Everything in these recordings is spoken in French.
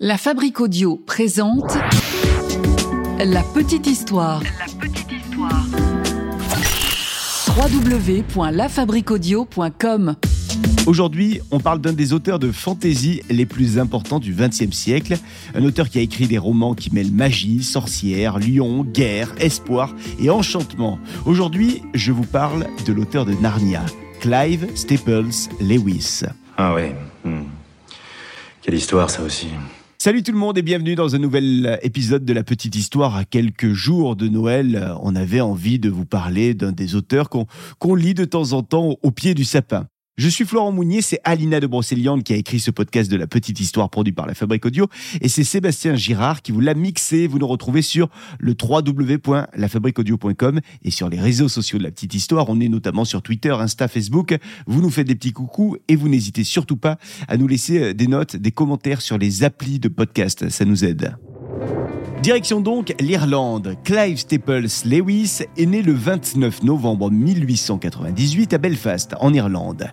La Fabrique Audio présente La Petite Histoire. La petite histoire. www.lafabriqueaudio.com Aujourd'hui, on parle d'un des auteurs de fantasy les plus importants du XXe siècle. Un auteur qui a écrit des romans qui mêlent magie, sorcière, lion, guerre, espoir et enchantement. Aujourd'hui, je vous parle de l'auteur de Narnia, Clive Staples Lewis. Ah ouais. hmm. Quelle histoire ça aussi. Salut tout le monde et bienvenue dans un nouvel épisode de la petite histoire. À quelques jours de Noël, on avait envie de vous parler d'un des auteurs qu'on qu'on lit de temps en temps au pied du sapin. Je suis Florent Mounier, c'est Alina de Brocéliande qui a écrit ce podcast de la petite histoire produit par la Fabrique Audio et c'est Sébastien Girard qui vous l'a mixé. Vous nous retrouvez sur le www.lafabriqueaudio.com et sur les réseaux sociaux de la petite histoire. On est notamment sur Twitter, Insta, Facebook. Vous nous faites des petits coucous et vous n'hésitez surtout pas à nous laisser euh, des notes, des commentaires sur les applis de podcast. Ça nous aide. Direction donc l'Irlande. Clive Staples Lewis est né le 29 novembre 1898 à Belfast, en Irlande.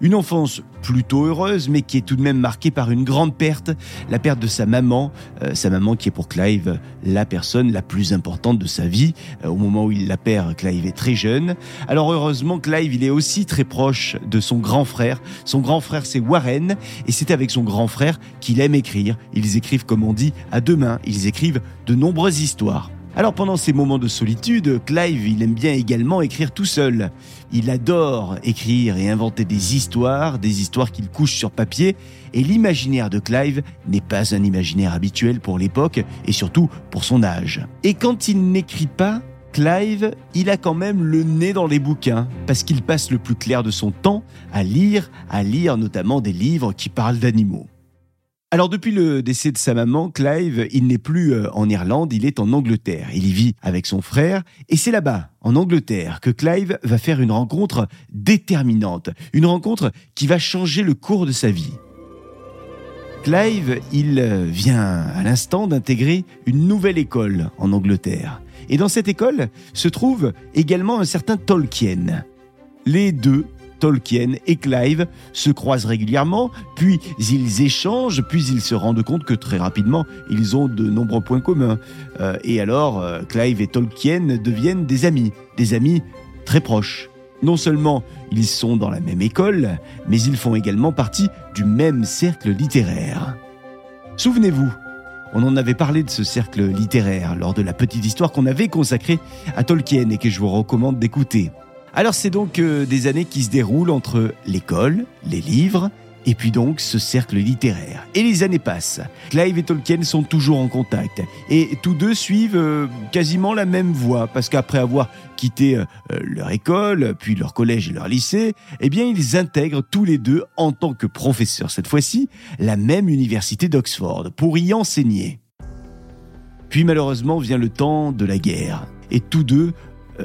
Une enfance plutôt heureuse, mais qui est tout de même marquée par une grande perte, la perte de sa maman, euh, sa maman qui est pour Clive la personne la plus importante de sa vie. Euh, au moment où il la perd, Clive est très jeune. Alors heureusement, Clive, il est aussi très proche de son grand frère. Son grand frère, c'est Warren, et c'est avec son grand frère qu'il aime écrire. Ils écrivent, comme on dit, à deux mains. Ils écrivent de nombreuses histoires. Alors pendant ces moments de solitude, Clive, il aime bien également écrire tout seul. Il adore écrire et inventer des histoires, des histoires qu'il couche sur papier, et l'imaginaire de Clive n'est pas un imaginaire habituel pour l'époque, et surtout pour son âge. Et quand il n'écrit pas, Clive, il a quand même le nez dans les bouquins, parce qu'il passe le plus clair de son temps à lire, à lire notamment des livres qui parlent d'animaux. Alors depuis le décès de sa maman, Clive, il n'est plus euh, en Irlande, il est en Angleterre. Il y vit avec son frère et c'est là-bas, en Angleterre, que Clive va faire une rencontre déterminante, une rencontre qui va changer le cours de sa vie. Clive, il euh, vient à l'instant d'intégrer une nouvelle école en Angleterre. Et dans cette école se trouve également un certain Tolkien. Les deux Tolkien et Clive se croisent régulièrement, puis ils échangent, puis ils se rendent compte que très rapidement, ils ont de nombreux points communs. Euh, et alors, euh, Clive et Tolkien deviennent des amis, des amis très proches. Non seulement ils sont dans la même école, mais ils font également partie du même cercle littéraire. Souvenez-vous, on en avait parlé de ce cercle littéraire lors de la petite histoire qu'on avait consacrée à Tolkien et que je vous recommande d'écouter. Alors c'est donc euh, des années qui se déroulent entre l'école, les livres, et puis donc ce cercle littéraire. Et les années passent. Clive et Tolkien sont toujours en contact. Et tous deux suivent euh, quasiment la même voie, parce qu'après avoir quitté euh, leur école, puis leur collège et leur lycée, eh bien ils intègrent tous les deux, en tant que professeurs cette fois-ci, la même université d'Oxford, pour y enseigner. Puis malheureusement vient le temps de la guerre. Et tous deux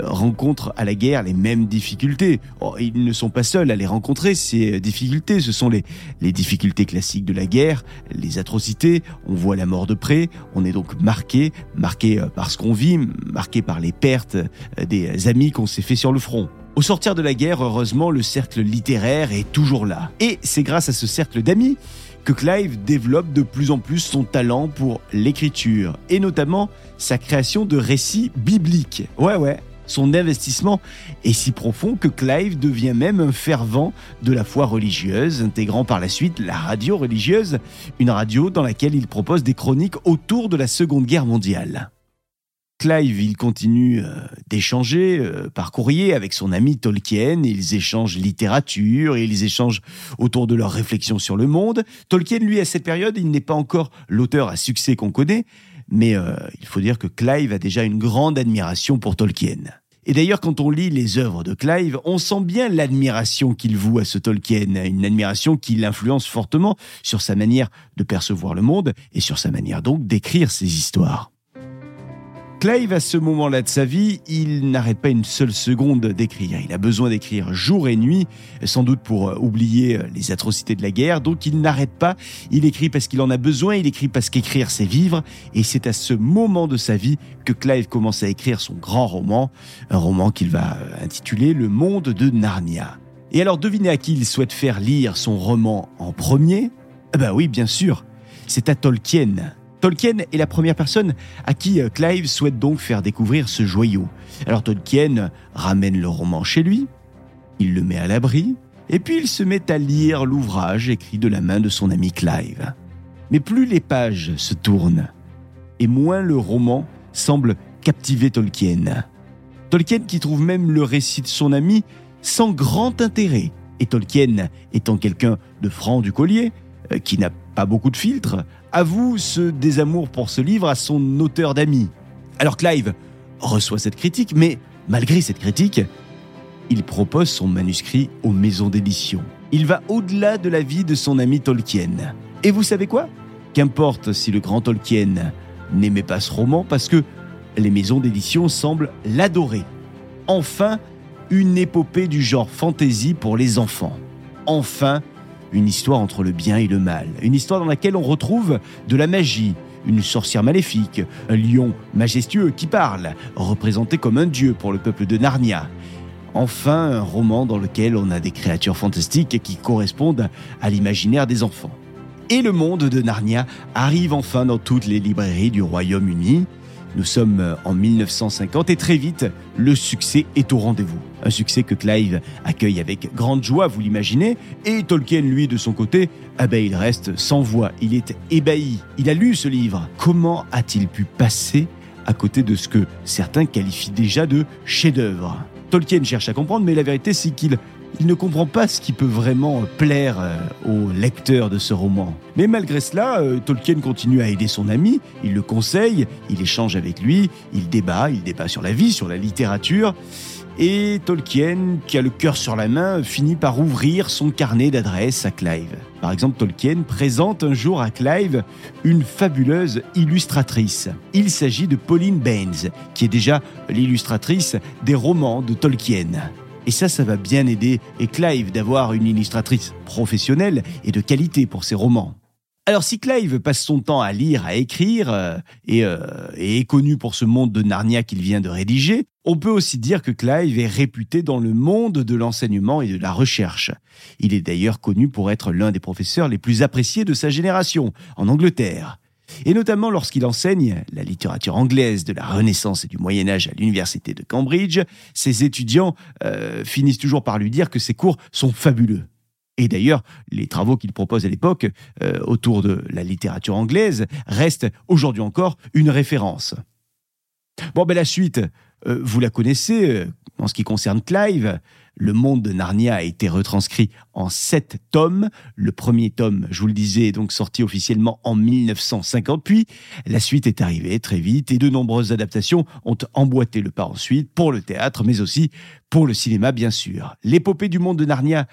rencontrent à la guerre les mêmes difficultés. Oh, ils ne sont pas seuls à les rencontrer, ces difficultés. Ce sont les, les difficultés classiques de la guerre, les atrocités. On voit la mort de près. On est donc marqué, marqué euh, par ce qu'on vit, marqué par les pertes euh, des amis qu'on s'est fait sur le front. Au sortir de la guerre, heureusement, le cercle littéraire est toujours là. Et c'est grâce à ce cercle d'amis que Clive développe de plus en plus son talent pour l'écriture, et notamment sa création de récits bibliques. Ouais, ouais, son investissement est si profond que Clive devient même un fervent de la foi religieuse, intégrant par la suite la radio religieuse, une radio dans laquelle il propose des chroniques autour de la Seconde Guerre mondiale. Clive, il continue euh, d'échanger euh, par courrier avec son ami Tolkien. Ils échangent littérature, et ils échangent autour de leurs réflexions sur le monde. Tolkien, lui, à cette période, il n'est pas encore l'auteur à succès qu'on connaît, mais euh, il faut dire que Clive a déjà une grande admiration pour Tolkien. Et d'ailleurs, quand on lit les œuvres de Clive, on sent bien l'admiration qu'il voue à ce Tolkien, une admiration qui l'influence fortement sur sa manière de percevoir le monde et sur sa manière donc d'écrire ses histoires. Clive, à ce moment-là de sa vie, il n'arrête pas une seule seconde d'écrire. Il a besoin d'écrire jour et nuit, sans doute pour euh, oublier euh, les atrocités de la guerre. Donc il n'arrête pas. Il écrit parce qu'il en a besoin. Il écrit parce qu'écrire, c'est vivre. Et c'est à ce moment de sa vie que Clive commence à écrire son grand roman, un roman qu'il va euh, intituler Le monde de Narnia. Et alors devinez à qui il souhaite faire lire son roman en premier? Eh ben oui, bien sûr. c'est à Tolkien. Tolkien est la première personne à qui euh, Clive souhaite donc faire découvrir ce joyau. Alors Tolkien ramène le roman chez lui, il le met à l'abri, et puis il se met à lire l'ouvrage écrit de la main de son ami Clive. Mais plus les pages se tournent, et moins le roman semble captiver Tolkien. Tolkien qui trouve même le récit de son ami sans grand intérêt. Et Tolkien étant quelqu'un de franc du collier, euh, qui n'a pas beaucoup de filtres, avoue ce désamour pour ce livre à son auteur d'amis. Alors Clive reçoit cette critique, mais malgré cette critique, il propose son manuscrit aux maisons d'édition. Il va au-delà de la vie de son ami Tolkien. Et vous savez quoi? Qu'importe si le grand Tolkien n'aimait pas ce roman, parce que les maisons d'édition semblent l'adorer. Enfin, une épopée du genre fantasy pour les enfants. Enfin, une histoire entre le bien et le mal. Une histoire dans laquelle on retrouve de la magie, une sorcière maléfique, un lion majestueux qui parle, représenté comme un dieu pour le peuple de Narnia. Enfin, un roman dans lequel on a des créatures fantastiques qui correspondent à l'imaginaire des enfants. Et le monde de Narnia arrive enfin dans toutes les librairies du Royaume-Uni. Nous sommes euh, en 1950 et très vite, le succès est au rendez-vous. Un succès que Clive accueille avec grande joie, vous l'imaginez, et Tolkien, lui, de son côté, ah ben, il reste sans voix, il est ébahi. Il a lu ce livre. Comment a-t-il pu passer à côté de ce que certains qualifient déjà de chef-d'œuvre? Tolkien cherche à comprendre, mais la vérité, c'est qu'il il ne comprend pas ce qui peut vraiment plaire euh, au lecteur de ce roman. Mais malgré cela, euh, Tolkien continue à aider son ami, il le conseille, il échange avec lui, il débat, il débat sur la vie, sur la littérature. Et Tolkien, qui a le cœur sur la main, finit par ouvrir son carnet d'adresses à Clive. Par exemple, Tolkien présente un jour à Clive une fabuleuse illustratrice. Il s'agit de Pauline Baines, qui est déjà l'illustratrice des romans de Tolkien. Et ça, ça va bien aider et Clive d'avoir une illustratrice professionnelle et de qualité pour ses romans. Alors si Clive passe son temps à lire, à écrire, euh, euh, et, est connu pour ce monde de Narnia qu'il vient de rédiger, on peut aussi dire que Clive est réputé dans le monde de l'enseignement et de la recherche. Il est d'ailleurs connu pour être l'un des professeurs les plus appréciés de sa génération, en Angleterre. Et notamment lorsqu'il enseigne la littérature anglaise de la Renaissance et du Moyen Âge à l'université de Cambridge, ses étudiants euh, finissent toujours par lui dire que ses cours sont fabuleux. Et d'ailleurs, les travaux qu'il propose à l'époque euh, autour de la littérature anglaise restent aujourd'hui encore une référence. Bon, ben la suite, euh, vous la connaissez en ce qui concerne Clive. Le monde de Narnia a été retranscrit en sept tomes. Le premier tome, je vous le disais, est donc sorti officiellement en 1950. Puis la suite est arrivée très vite et de nombreuses adaptations ont emboîté le pas ensuite pour le théâtre, mais aussi pour le cinéma, bien sûr. L'épopée du monde de Narnia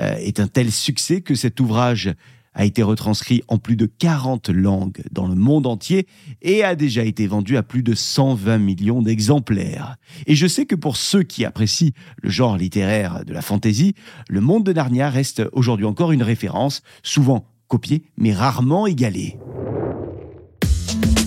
euh, est un tel succès que cet ouvrage a été retranscrit en plus de 40 langues dans le monde entier et a déjà été vendu à plus de 120 millions d'exemplaires. Et je sais que pour ceux qui apprécient le genre littéraire de la fantaisie, le monde de Narnia reste aujourd'hui encore une référence, souvent copiée mais rarement égalée.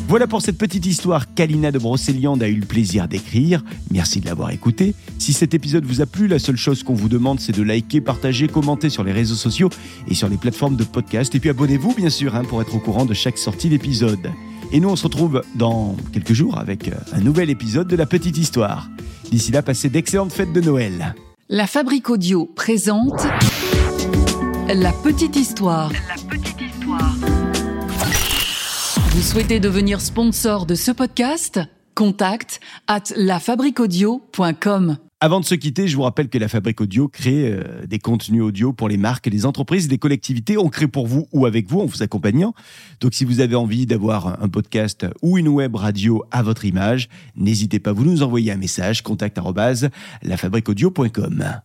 Voilà pour cette petite histoire qu'Alina de Brocéliande a eu le plaisir d'écrire. Merci de l'avoir écouté. Si cet épisode vous a plu, la seule chose qu'on vous demande, c'est de liker, partager, commenter sur les réseaux sociaux et sur les plateformes de podcast. Et puis abonnez-vous, bien sûr, hein, pour être au courant de chaque sortie d'épisode. Et nous, on se retrouve dans quelques jours avec euh, un nouvel épisode de La Petite Histoire. D'ici là, passez d'excellentes fêtes de Noël. La Fabrique Audio présente. La Petite Histoire. Vous souhaitez devenir sponsor de ce podcast? Contact at lafabriquaudio.com. Avant de se quitter, je vous rappelle que la Fabrique Audio crée euh, des contenus audio pour les marques, les entreprises, les collectivités. On crée pour vous ou avec vous en vous accompagnant. Donc si vous avez envie d'avoir un podcast ou une web radio à votre image, n'hésitez pas, vous nous envoyer un message contact lafabriqueaudio.com.